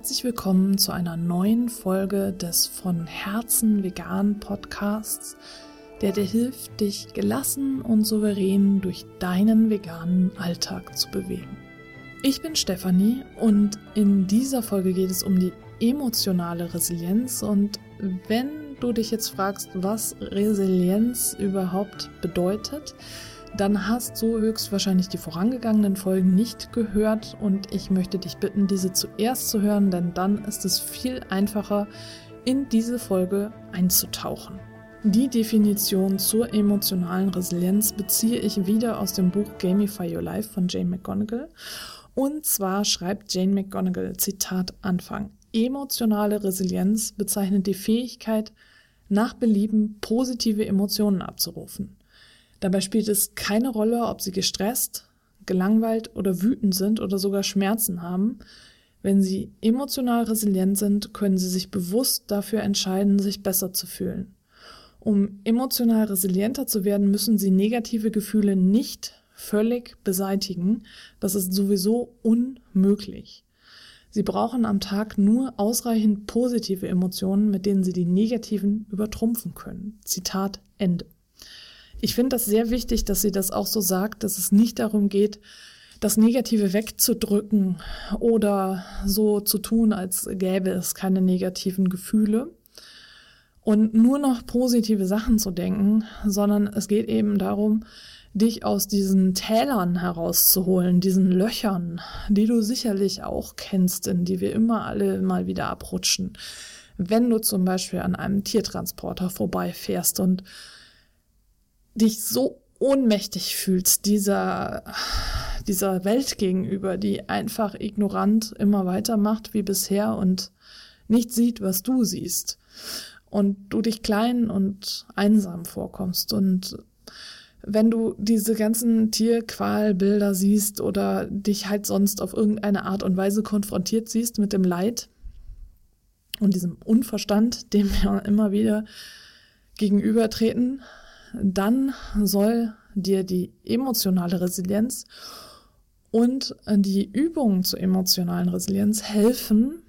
Herzlich willkommen zu einer neuen Folge des von Herzen vegan Podcasts, der dir hilft, dich gelassen und souverän durch deinen veganen Alltag zu bewegen. Ich bin Stefanie und in dieser Folge geht es um die emotionale Resilienz und wenn du dich jetzt fragst, was Resilienz überhaupt bedeutet, dann hast du höchstwahrscheinlich die vorangegangenen Folgen nicht gehört und ich möchte dich bitten, diese zuerst zu hören, denn dann ist es viel einfacher, in diese Folge einzutauchen. Die Definition zur emotionalen Resilienz beziehe ich wieder aus dem Buch Gamify Your Life von Jane McGonigal. Und zwar schreibt Jane McGonigal, Zitat Anfang, emotionale Resilienz bezeichnet die Fähigkeit, nach Belieben positive Emotionen abzurufen. Dabei spielt es keine Rolle, ob sie gestresst, gelangweilt oder wütend sind oder sogar Schmerzen haben. Wenn sie emotional resilient sind, können sie sich bewusst dafür entscheiden, sich besser zu fühlen. Um emotional resilienter zu werden, müssen sie negative Gefühle nicht völlig beseitigen. Das ist sowieso unmöglich. Sie brauchen am Tag nur ausreichend positive Emotionen, mit denen sie die negativen übertrumpfen können. Zitat Ende. Ich finde das sehr wichtig, dass sie das auch so sagt, dass es nicht darum geht, das Negative wegzudrücken oder so zu tun, als gäbe es keine negativen Gefühle und nur noch positive Sachen zu denken, sondern es geht eben darum, dich aus diesen Tälern herauszuholen, diesen Löchern, die du sicherlich auch kennst, in die wir immer alle mal wieder abrutschen. Wenn du zum Beispiel an einem Tiertransporter vorbeifährst und dich so ohnmächtig fühlst dieser, dieser Welt gegenüber, die einfach ignorant immer weitermacht wie bisher und nicht sieht, was du siehst. Und du dich klein und einsam vorkommst. Und wenn du diese ganzen Tierqualbilder siehst oder dich halt sonst auf irgendeine Art und Weise konfrontiert siehst mit dem Leid und diesem Unverstand, dem wir immer wieder gegenübertreten, dann soll dir die emotionale Resilienz und die Übungen zur emotionalen Resilienz helfen,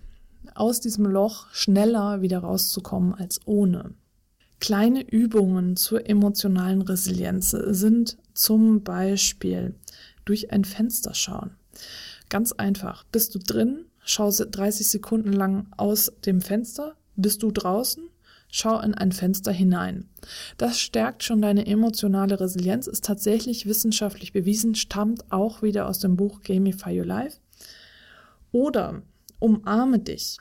aus diesem Loch schneller wieder rauszukommen als ohne. Kleine Übungen zur emotionalen Resilienz sind zum Beispiel durch ein Fenster schauen. Ganz einfach. Bist du drin? Schau 30 Sekunden lang aus dem Fenster. Bist du draußen? Schau in ein Fenster hinein. Das stärkt schon deine emotionale Resilienz, ist tatsächlich wissenschaftlich bewiesen, stammt auch wieder aus dem Buch Gamify Your Life. Oder umarme dich.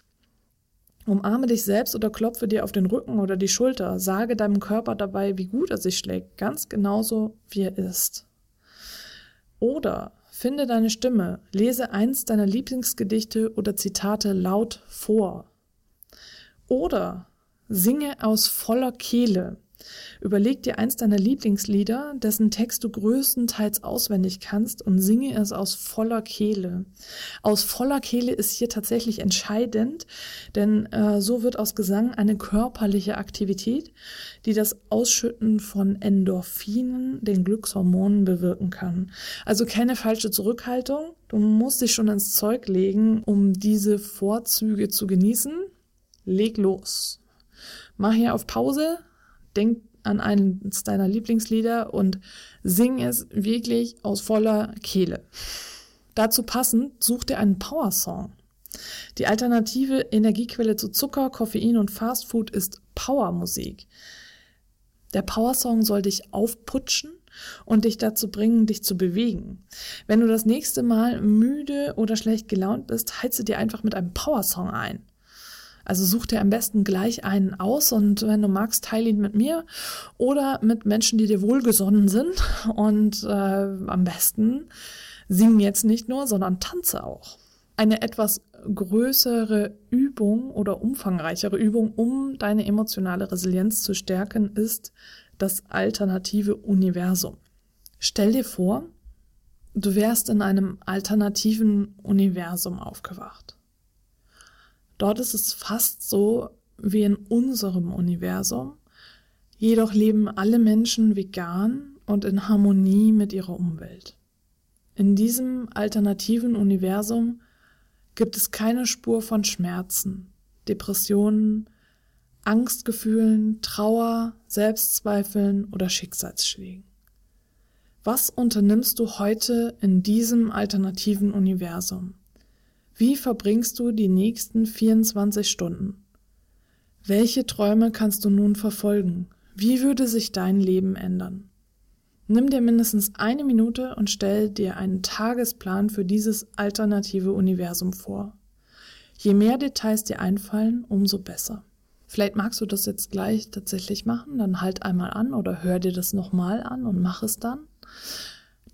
Umarme dich selbst oder klopfe dir auf den Rücken oder die Schulter. Sage deinem Körper dabei, wie gut er sich schlägt, ganz genauso wie er ist. Oder finde deine Stimme, lese eins deiner Lieblingsgedichte oder Zitate laut vor. Oder Singe aus voller Kehle. Überleg dir eins deiner Lieblingslieder, dessen Text du größtenteils auswendig kannst und singe es aus voller Kehle. Aus voller Kehle ist hier tatsächlich entscheidend, denn äh, so wird aus Gesang eine körperliche Aktivität, die das Ausschütten von Endorphinen, den Glückshormonen, bewirken kann. Also keine falsche Zurückhaltung. Du musst dich schon ins Zeug legen, um diese Vorzüge zu genießen. Leg los mach hier auf Pause, denk an eines deiner Lieblingslieder und sing es wirklich aus voller Kehle. Dazu passend such dir einen Power-Song. Die alternative Energiequelle zu Zucker, Koffein und Fastfood ist Powermusik. Der Power-Song soll dich aufputschen und dich dazu bringen, dich zu bewegen. Wenn du das nächste Mal müde oder schlecht gelaunt bist, heize dir einfach mit einem Power-Song ein. Also such dir am besten gleich einen aus und wenn du magst, teile ihn mit mir oder mit Menschen, die dir wohlgesonnen sind. Und äh, am besten sing jetzt nicht nur, sondern tanze auch. Eine etwas größere Übung oder umfangreichere Übung, um deine emotionale Resilienz zu stärken, ist das alternative Universum. Stell dir vor, du wärst in einem alternativen Universum aufgewacht. Dort ist es fast so wie in unserem Universum. Jedoch leben alle Menschen vegan und in Harmonie mit ihrer Umwelt. In diesem alternativen Universum gibt es keine Spur von Schmerzen, Depressionen, Angstgefühlen, Trauer, Selbstzweifeln oder Schicksalsschlägen. Was unternimmst du heute in diesem alternativen Universum? Wie verbringst du die nächsten 24 Stunden? Welche Träume kannst du nun verfolgen? Wie würde sich dein Leben ändern? Nimm dir mindestens eine Minute und stell dir einen Tagesplan für dieses alternative Universum vor. Je mehr Details dir einfallen, umso besser. Vielleicht magst du das jetzt gleich tatsächlich machen, dann halt einmal an oder hör dir das nochmal an und mach es dann.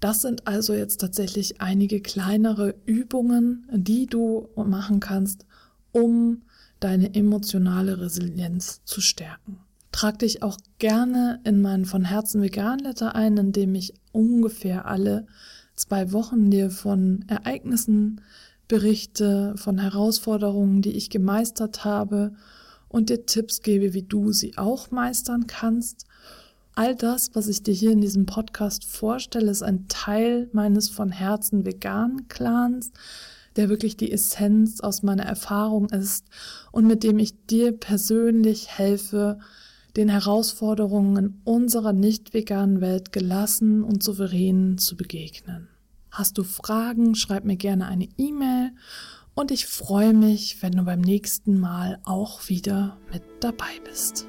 Das sind also jetzt tatsächlich einige kleinere Übungen, die du machen kannst, um deine emotionale Resilienz zu stärken. Trag dich auch gerne in meinen von Herzen vegan Letter ein, in dem ich ungefähr alle zwei Wochen dir von Ereignissen berichte, von Herausforderungen, die ich gemeistert habe und dir Tipps gebe, wie du sie auch meistern kannst. All das, was ich dir hier in diesem Podcast vorstelle, ist ein Teil meines von Herzen veganen Clans, der wirklich die Essenz aus meiner Erfahrung ist und mit dem ich dir persönlich helfe, den Herausforderungen in unserer nicht veganen Welt gelassen und souverän zu begegnen. Hast du Fragen, schreib mir gerne eine E-Mail und ich freue mich, wenn du beim nächsten Mal auch wieder mit dabei bist.